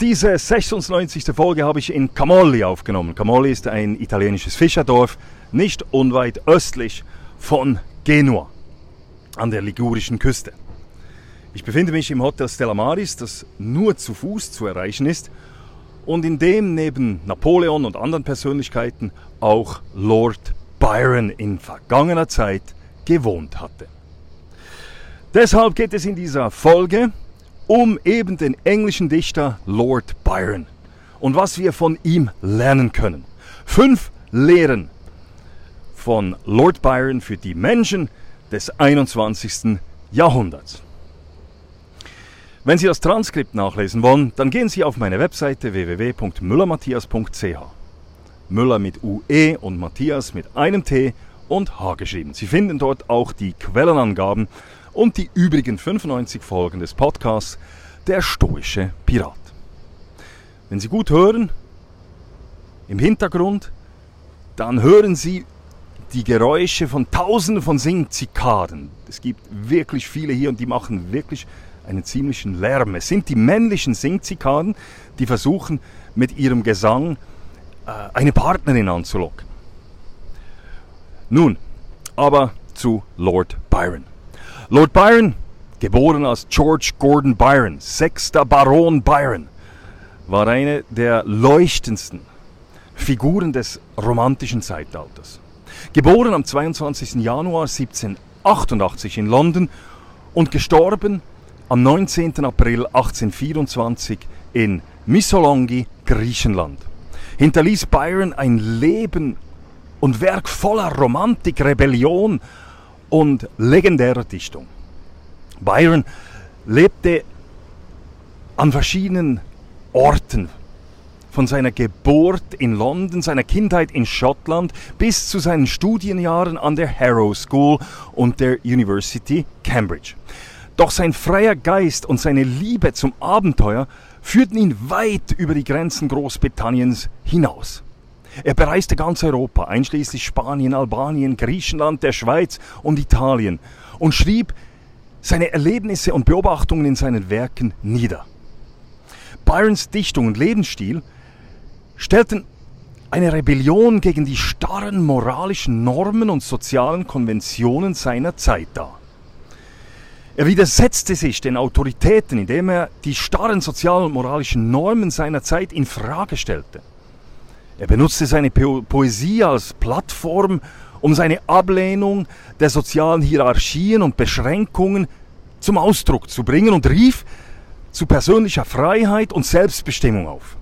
Diese 96. Folge habe ich in Camolli aufgenommen. Camolli ist ein italienisches Fischerdorf, nicht unweit östlich von Genua, an der ligurischen Küste. Ich befinde mich im Hotel Stella Maris, das nur zu Fuß zu erreichen ist und in dem neben Napoleon und anderen Persönlichkeiten auch Lord Byron in vergangener Zeit gewohnt hatte. Deshalb geht es in dieser Folge um eben den englischen Dichter Lord Byron und was wir von ihm lernen können. Fünf Lehren von Lord Byron für die Menschen des 21. Jahrhunderts. Wenn Sie das Transkript nachlesen wollen, dann gehen Sie auf meine Webseite www.müllermatthias.ch. Müller mit UE und Matthias mit einem T und H geschrieben. Sie finden dort auch die Quellenangaben und die übrigen 95 Folgen des Podcasts Der stoische Pirat. Wenn Sie gut hören, im Hintergrund, dann hören Sie die Geräusche von Tausenden von Singzikaden. Es gibt wirklich viele hier und die machen wirklich einen ziemlichen Lärm. Es sind die männlichen Singzikaden, die versuchen mit ihrem Gesang äh, eine Partnerin anzulocken. Nun, aber zu Lord Byron. Lord Byron, geboren als George Gordon Byron, sechster Baron Byron, war eine der leuchtendsten Figuren des romantischen Zeitalters. Geboren am 22. Januar 1788 in London und gestorben am 19. April 1824 in Missolonghi, Griechenland. Hinterließ Byron ein Leben und Werk voller Romantik, Rebellion und legendärer Dichtung. Byron lebte an verschiedenen Orten, von seiner Geburt in London, seiner Kindheit in Schottland bis zu seinen Studienjahren an der Harrow School und der University Cambridge. Doch sein freier Geist und seine Liebe zum Abenteuer führten ihn weit über die Grenzen Großbritanniens hinaus. Er bereiste ganz Europa, einschließlich Spanien, Albanien, Griechenland, der Schweiz und Italien und schrieb seine Erlebnisse und Beobachtungen in seinen Werken nieder. Byrons Dichtung und Lebensstil stellten eine Rebellion gegen die starren moralischen Normen und sozialen Konventionen seiner Zeit dar. Er widersetzte sich den Autoritäten, indem er die starren sozialen und moralischen Normen seiner Zeit in Frage stellte. Er benutzte seine po Poesie als Plattform, um seine Ablehnung der sozialen Hierarchien und Beschränkungen zum Ausdruck zu bringen und rief zu persönlicher Freiheit und Selbstbestimmung auf.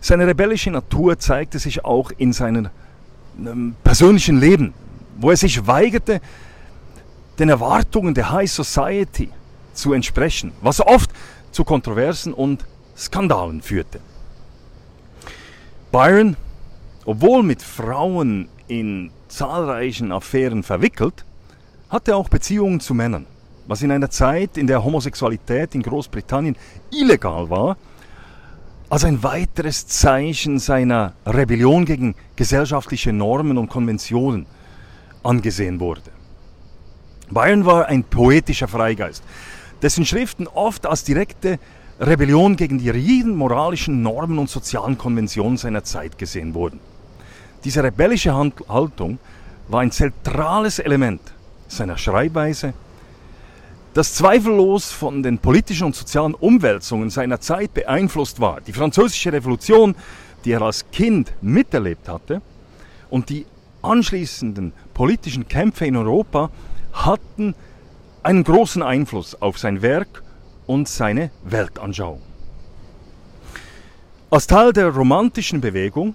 Seine rebellische Natur zeigte sich auch in seinem ähm, persönlichen Leben, wo er sich weigerte, den Erwartungen der High Society zu entsprechen, was oft zu Kontroversen und Skandalen führte. Byron, obwohl mit Frauen in zahlreichen Affären verwickelt, hatte auch Beziehungen zu Männern, was in einer Zeit, in der Homosexualität in Großbritannien illegal war, als ein weiteres Zeichen seiner Rebellion gegen gesellschaftliche Normen und Konventionen angesehen wurde. Byron war ein poetischer Freigeist, dessen Schriften oft als direkte Rebellion gegen die rigiden moralischen Normen und sozialen Konventionen seiner Zeit gesehen wurden. Diese rebellische Haltung war ein zentrales Element seiner Schreibweise, das zweifellos von den politischen und sozialen Umwälzungen seiner Zeit beeinflusst war. Die französische Revolution, die er als Kind miterlebt hatte, und die anschließenden politischen Kämpfe in Europa hatten einen großen Einfluss auf sein Werk und seine Weltanschauung. Als Teil der romantischen Bewegung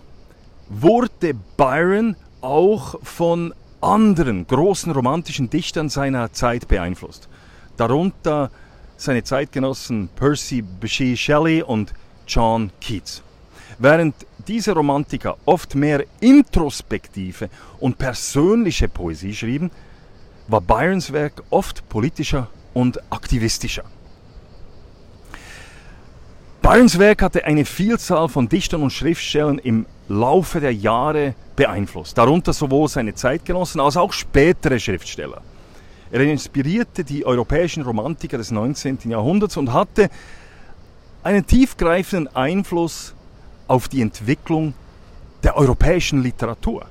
wurde Byron auch von anderen großen romantischen Dichtern seiner Zeit beeinflusst. Darunter seine Zeitgenossen Percy Bysshe Shelley und John Keats. Während diese Romantiker oft mehr introspektive und persönliche Poesie schrieben, war Byrons Werk oft politischer und aktivistischer. Byrons Werk hatte eine Vielzahl von Dichtern und Schriftstellern im Laufe der Jahre beeinflusst, darunter sowohl seine Zeitgenossen als auch spätere Schriftsteller. Er inspirierte die europäischen Romantiker des 19. Jahrhunderts und hatte einen tiefgreifenden Einfluss auf die Entwicklung der europäischen Literatur.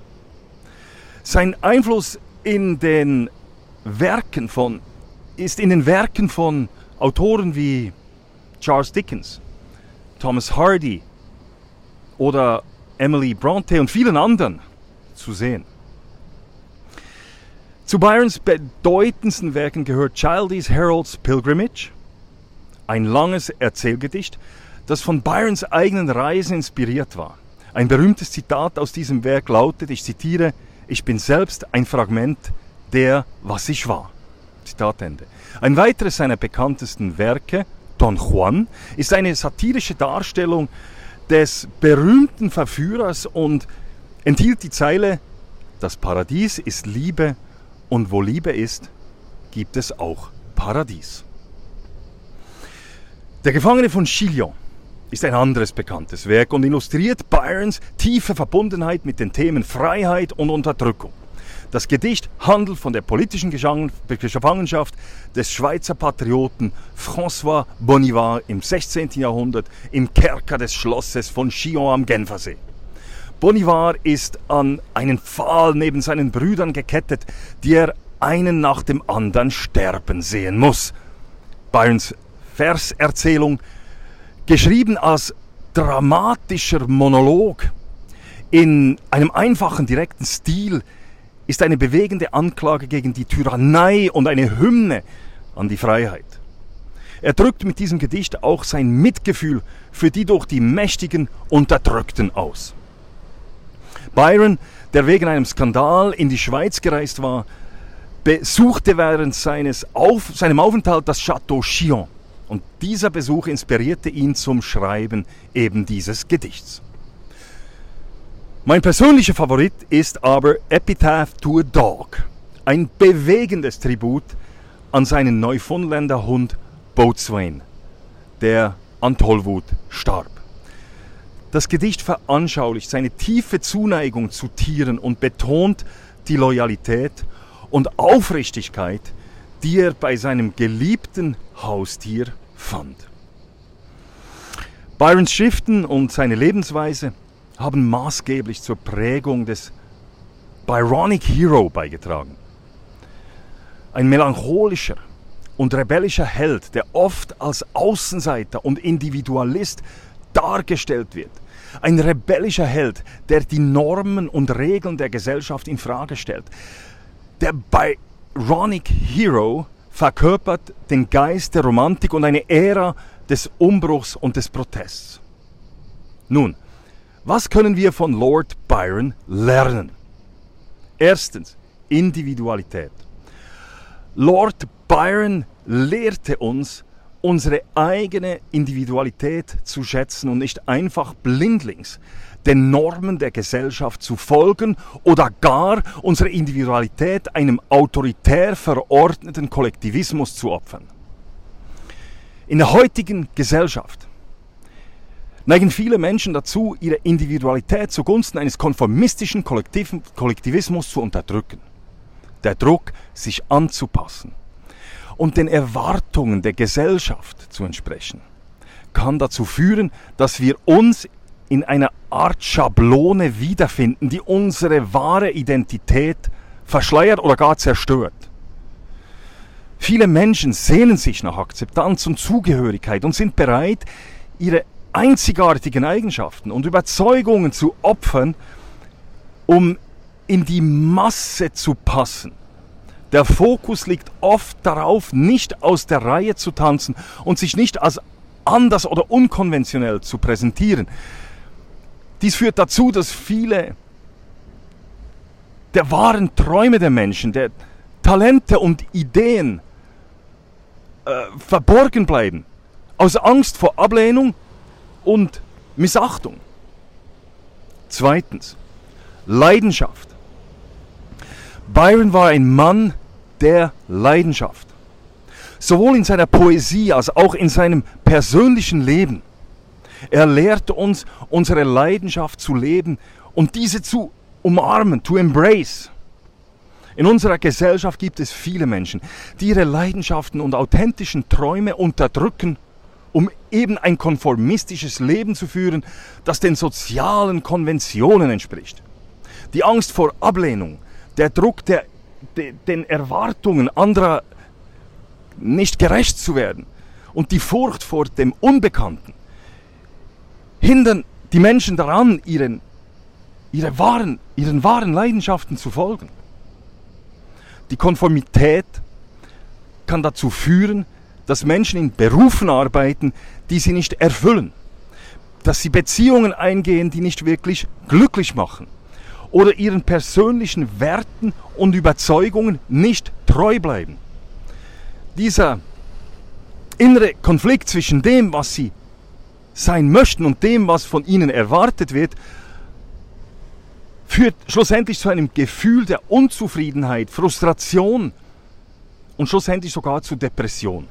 Sein Einfluss in den Werken von, ist in den Werken von Autoren wie Charles Dickens, Thomas Hardy oder Emily Bronte und vielen anderen zu sehen. Zu Byrons bedeutendsten Werken gehört Childe's Harold's Pilgrimage, ein langes Erzählgedicht, das von Byrons eigenen Reisen inspiriert war. Ein berühmtes Zitat aus diesem Werk lautet, ich zitiere, ich bin selbst ein Fragment der, was ich war. Zitat Ende. Ein weiteres seiner bekanntesten Werke, Don Juan, ist eine satirische Darstellung des berühmten Verführers und enthielt die Zeile, das Paradies ist Liebe und wo Liebe ist, gibt es auch Paradies. Der Gefangene von Chillon ist ein anderes bekanntes Werk und illustriert Byrons tiefe Verbundenheit mit den Themen Freiheit und Unterdrückung. Das Gedicht handelt von der politischen Gefangenschaft des Schweizer Patrioten François Bonnivard im 16. Jahrhundert im Kerker des Schlosses von Chillon am Genfersee. Bonnivard ist an einen Pfahl neben seinen Brüdern gekettet, die er einen nach dem anderen sterben sehen muss. Byrons Verserzählung, geschrieben als dramatischer Monolog in einem einfachen, direkten Stil, ist eine bewegende Anklage gegen die Tyrannei und eine Hymne an die Freiheit. Er drückt mit diesem Gedicht auch sein Mitgefühl für die durch die Mächtigen Unterdrückten aus. Byron, der wegen einem Skandal in die Schweiz gereist war, besuchte während seines Auf, seinem Aufenthalt das Château Chillon. Und dieser Besuch inspirierte ihn zum Schreiben eben dieses Gedichts. Mein persönlicher Favorit ist aber Epitaph to a Dog, ein bewegendes Tribut an seinen Neufundländer Hund Boatswain, der an Tollwut starb. Das Gedicht veranschaulicht seine tiefe Zuneigung zu Tieren und betont die Loyalität und Aufrichtigkeit, die er bei seinem geliebten Haustier fand. Byrons Schriften und seine Lebensweise haben maßgeblich zur Prägung des Byronic Hero beigetragen. Ein melancholischer und rebellischer Held, der oft als Außenseiter und Individualist dargestellt wird. Ein rebellischer Held, der die Normen und Regeln der Gesellschaft in Frage stellt. Der Byronic Hero verkörpert den Geist der Romantik und eine Ära des Umbruchs und des Protests. Nun, was können wir von Lord Byron lernen? Erstens, Individualität. Lord Byron lehrte uns, unsere eigene Individualität zu schätzen und nicht einfach blindlings den Normen der Gesellschaft zu folgen oder gar unsere Individualität einem autoritär verordneten Kollektivismus zu opfern. In der heutigen Gesellschaft neigen viele Menschen dazu, ihre Individualität zugunsten eines konformistischen Kollektivismus zu unterdrücken. Der Druck, sich anzupassen und den Erwartungen der Gesellschaft zu entsprechen, kann dazu führen, dass wir uns in einer Art Schablone wiederfinden, die unsere wahre Identität verschleiert oder gar zerstört. Viele Menschen sehnen sich nach Akzeptanz und Zugehörigkeit und sind bereit, ihre einzigartigen Eigenschaften und Überzeugungen zu opfern, um in die Masse zu passen. Der Fokus liegt oft darauf, nicht aus der Reihe zu tanzen und sich nicht als anders oder unkonventionell zu präsentieren. Dies führt dazu, dass viele der wahren Träume der Menschen, der Talente und Ideen äh, verborgen bleiben. Aus Angst vor Ablehnung und Missachtung. Zweitens, Leidenschaft. Byron war ein Mann der Leidenschaft. Sowohl in seiner Poesie als auch in seinem persönlichen Leben. Er lehrte uns, unsere Leidenschaft zu leben und diese zu umarmen, to embrace. In unserer Gesellschaft gibt es viele Menschen, die ihre Leidenschaften und authentischen Träume unterdrücken, eben ein konformistisches Leben zu führen, das den sozialen Konventionen entspricht. Die Angst vor Ablehnung, der Druck der, de, den Erwartungen anderer nicht gerecht zu werden und die Furcht vor dem Unbekannten hindern die Menschen daran, ihren, ihre wahren, ihren wahren Leidenschaften zu folgen. Die Konformität kann dazu führen, dass Menschen in Berufen arbeiten, die sie nicht erfüllen, dass sie Beziehungen eingehen, die nicht wirklich glücklich machen oder ihren persönlichen Werten und Überzeugungen nicht treu bleiben. Dieser innere Konflikt zwischen dem, was sie sein möchten und dem, was von ihnen erwartet wird, führt schlussendlich zu einem Gefühl der Unzufriedenheit, Frustration und schlussendlich sogar zu Depression.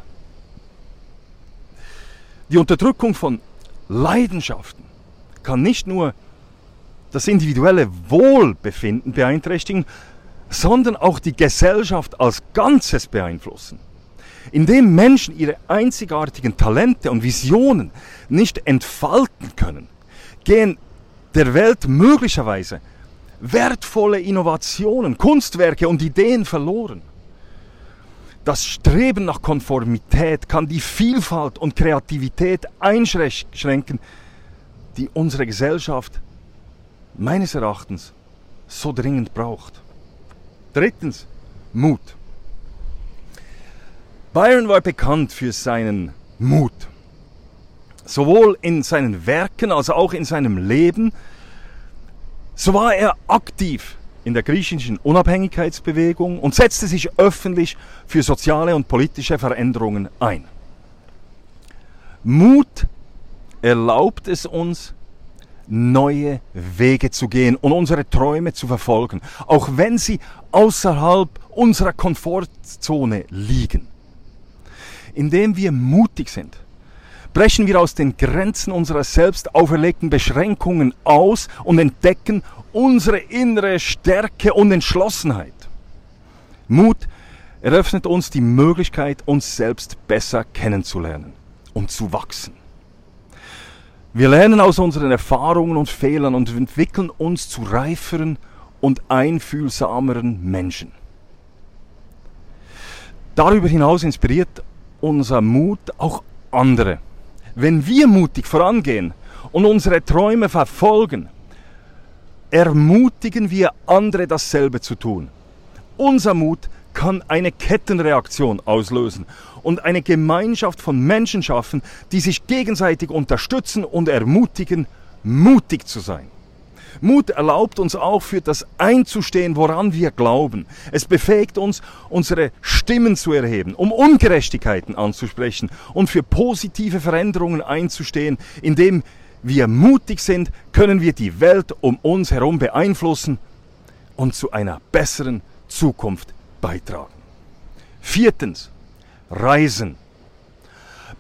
Die Unterdrückung von Leidenschaften kann nicht nur das individuelle Wohlbefinden beeinträchtigen, sondern auch die Gesellschaft als Ganzes beeinflussen. Indem Menschen ihre einzigartigen Talente und Visionen nicht entfalten können, gehen der Welt möglicherweise wertvolle Innovationen, Kunstwerke und Ideen verloren. Das Streben nach Konformität kann die Vielfalt und Kreativität einschränken, die unsere Gesellschaft meines Erachtens so dringend braucht. Drittens, Mut. Byron war bekannt für seinen Mut. Sowohl in seinen Werken als auch in seinem Leben. So war er aktiv in der griechischen Unabhängigkeitsbewegung und setzte sich öffentlich für soziale und politische Veränderungen ein. Mut erlaubt es uns, neue Wege zu gehen und unsere Träume zu verfolgen, auch wenn sie außerhalb unserer Komfortzone liegen indem wir mutig sind, brechen wir aus den Grenzen unserer selbst auferlegten Beschränkungen aus und entdecken unsere innere Stärke und Entschlossenheit. Mut eröffnet uns die Möglichkeit, uns selbst besser kennenzulernen und zu wachsen. Wir lernen aus unseren Erfahrungen und Fehlern und entwickeln uns zu reiferen und einfühlsameren Menschen. Darüber hinaus inspiriert unser Mut auch andere. Wenn wir mutig vorangehen und unsere Träume verfolgen, ermutigen wir andere dasselbe zu tun. Unser Mut kann eine Kettenreaktion auslösen und eine Gemeinschaft von Menschen schaffen, die sich gegenseitig unterstützen und ermutigen, mutig zu sein. Mut erlaubt uns auch für das einzustehen, woran wir glauben. Es befähigt uns, unsere Stimmen zu erheben, um Ungerechtigkeiten anzusprechen und für positive Veränderungen einzustehen. Indem wir mutig sind, können wir die Welt um uns herum beeinflussen und zu einer besseren Zukunft beitragen. Viertens, Reisen.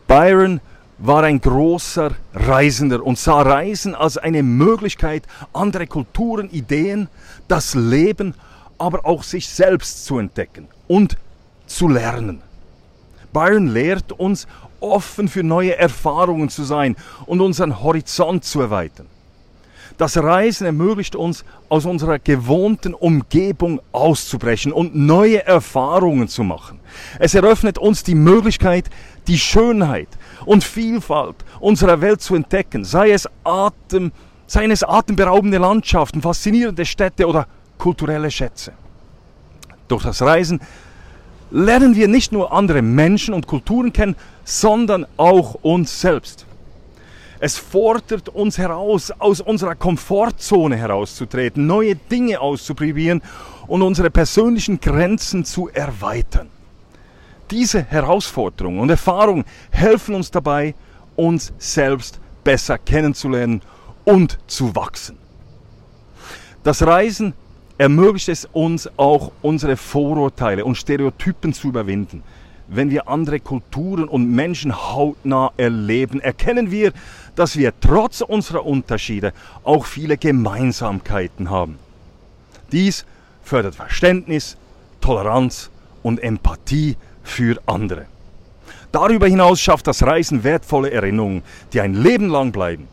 Byron war ein großer Reisender und sah Reisen als eine Möglichkeit, andere Kulturen, Ideen, das Leben, aber auch sich selbst zu entdecken und zu lernen. Byron lehrt uns, offen für neue Erfahrungen zu sein und unseren Horizont zu erweitern. Das Reisen ermöglicht uns, aus unserer gewohnten Umgebung auszubrechen und neue Erfahrungen zu machen. Es eröffnet uns die Möglichkeit, die Schönheit und Vielfalt unserer Welt zu entdecken, sei es Atem, seien es atemberaubende Landschaften, faszinierende Städte oder kulturelle Schätze. Durch das Reisen lernen wir nicht nur andere Menschen und Kulturen kennen, sondern auch uns selbst. Es fordert uns heraus, aus unserer Komfortzone herauszutreten, neue Dinge auszuprobieren und unsere persönlichen Grenzen zu erweitern. Diese Herausforderungen und Erfahrungen helfen uns dabei, uns selbst besser kennenzulernen und zu wachsen. Das Reisen ermöglicht es uns auch, unsere Vorurteile und Stereotypen zu überwinden. Wenn wir andere Kulturen und Menschen hautnah erleben, erkennen wir, dass wir trotz unserer Unterschiede auch viele Gemeinsamkeiten haben. Dies fördert Verständnis, Toleranz und Empathie für andere. Darüber hinaus schafft das Reisen wertvolle Erinnerungen, die ein Leben lang bleiben.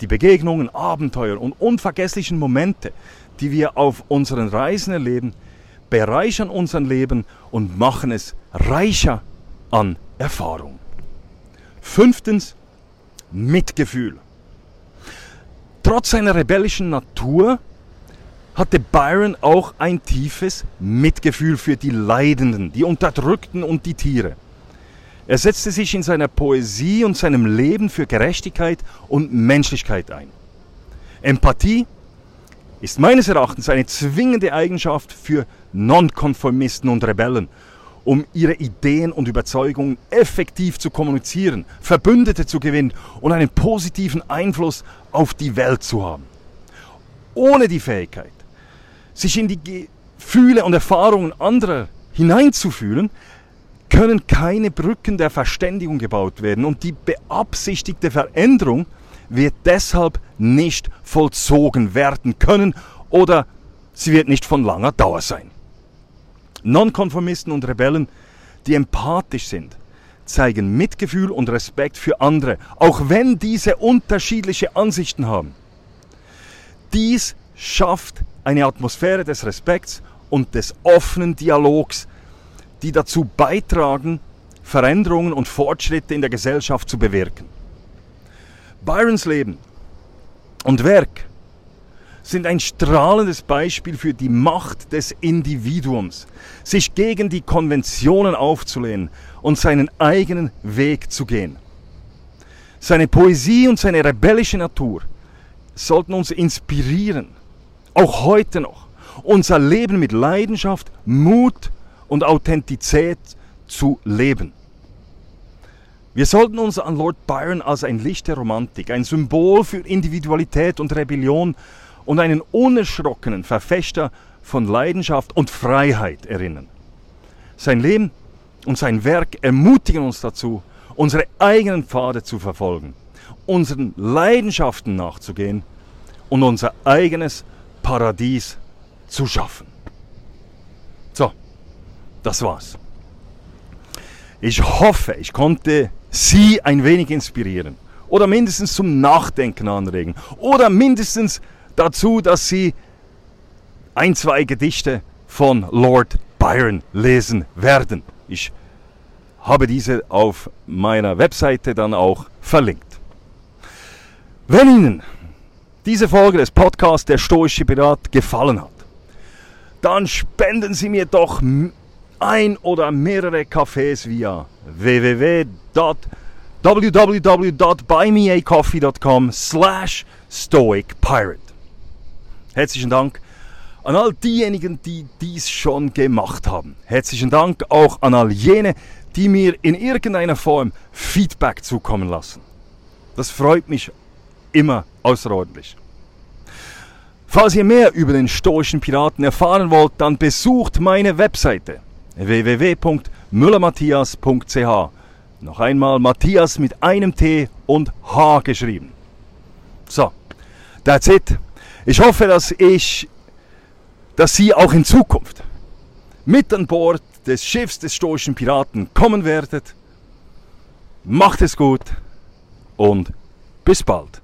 Die Begegnungen, Abenteuer und unvergesslichen Momente, die wir auf unseren Reisen erleben, bereichern unser Leben und machen es reicher an Erfahrung. Fünftens, Mitgefühl. Trotz seiner rebellischen Natur hatte Byron auch ein tiefes Mitgefühl für die Leidenden, die Unterdrückten und die Tiere. Er setzte sich in seiner Poesie und seinem Leben für Gerechtigkeit und Menschlichkeit ein. Empathie ist meines Erachtens eine zwingende Eigenschaft für Nonkonformisten und Rebellen, um ihre Ideen und Überzeugungen effektiv zu kommunizieren, Verbündete zu gewinnen und einen positiven Einfluss auf die Welt zu haben. Ohne die Fähigkeit, sich in die Gefühle und Erfahrungen anderer hineinzufühlen, können keine Brücken der Verständigung gebaut werden und die beabsichtigte Veränderung wird deshalb nicht vollzogen werden können oder sie wird nicht von langer Dauer sein. Nonkonformisten und Rebellen, die empathisch sind, zeigen Mitgefühl und Respekt für andere, auch wenn diese unterschiedliche Ansichten haben. Dies schafft eine Atmosphäre des Respekts und des offenen Dialogs, die dazu beitragen, Veränderungen und Fortschritte in der Gesellschaft zu bewirken. Byrons Leben und Werk sind ein strahlendes Beispiel für die Macht des Individuums, sich gegen die Konventionen aufzulehnen und seinen eigenen Weg zu gehen. Seine Poesie und seine rebellische Natur sollten uns inspirieren, auch heute noch, unser Leben mit Leidenschaft, Mut und Authentizität zu leben. Wir sollten uns an Lord Byron als ein Licht der Romantik, ein Symbol für Individualität und Rebellion und einen unerschrockenen Verfechter von Leidenschaft und Freiheit erinnern. Sein Leben und sein Werk ermutigen uns dazu, unsere eigenen Pfade zu verfolgen, unseren Leidenschaften nachzugehen und unser eigenes Paradies zu schaffen. So, das war's. Ich hoffe, ich konnte Sie ein wenig inspirieren oder mindestens zum Nachdenken anregen oder mindestens dazu, dass Sie ein, zwei Gedichte von Lord Byron lesen werden. Ich habe diese auf meiner Webseite dann auch verlinkt. Wenn Ihnen diese Folge des Podcasts Der Stoische Pirat gefallen hat, dann spenden Sie mir doch ein oder mehrere Cafés via www.buymeacoffee.com slash stoicpirate. Herzlichen Dank an all diejenigen, die dies schon gemacht haben. Herzlichen Dank auch an all jene, die mir in irgendeiner Form Feedback zukommen lassen. Das freut mich immer außerordentlich. Falls ihr mehr über den stoischen Piraten erfahren wollt, dann besucht meine Webseite www.müllermatthias.ch. Noch einmal Matthias mit einem T und H geschrieben. So, that's it. Ich hoffe, dass ich, dass Sie auch in Zukunft mit an Bord des Schiffs des stoischen Piraten kommen werdet. Macht es gut und bis bald.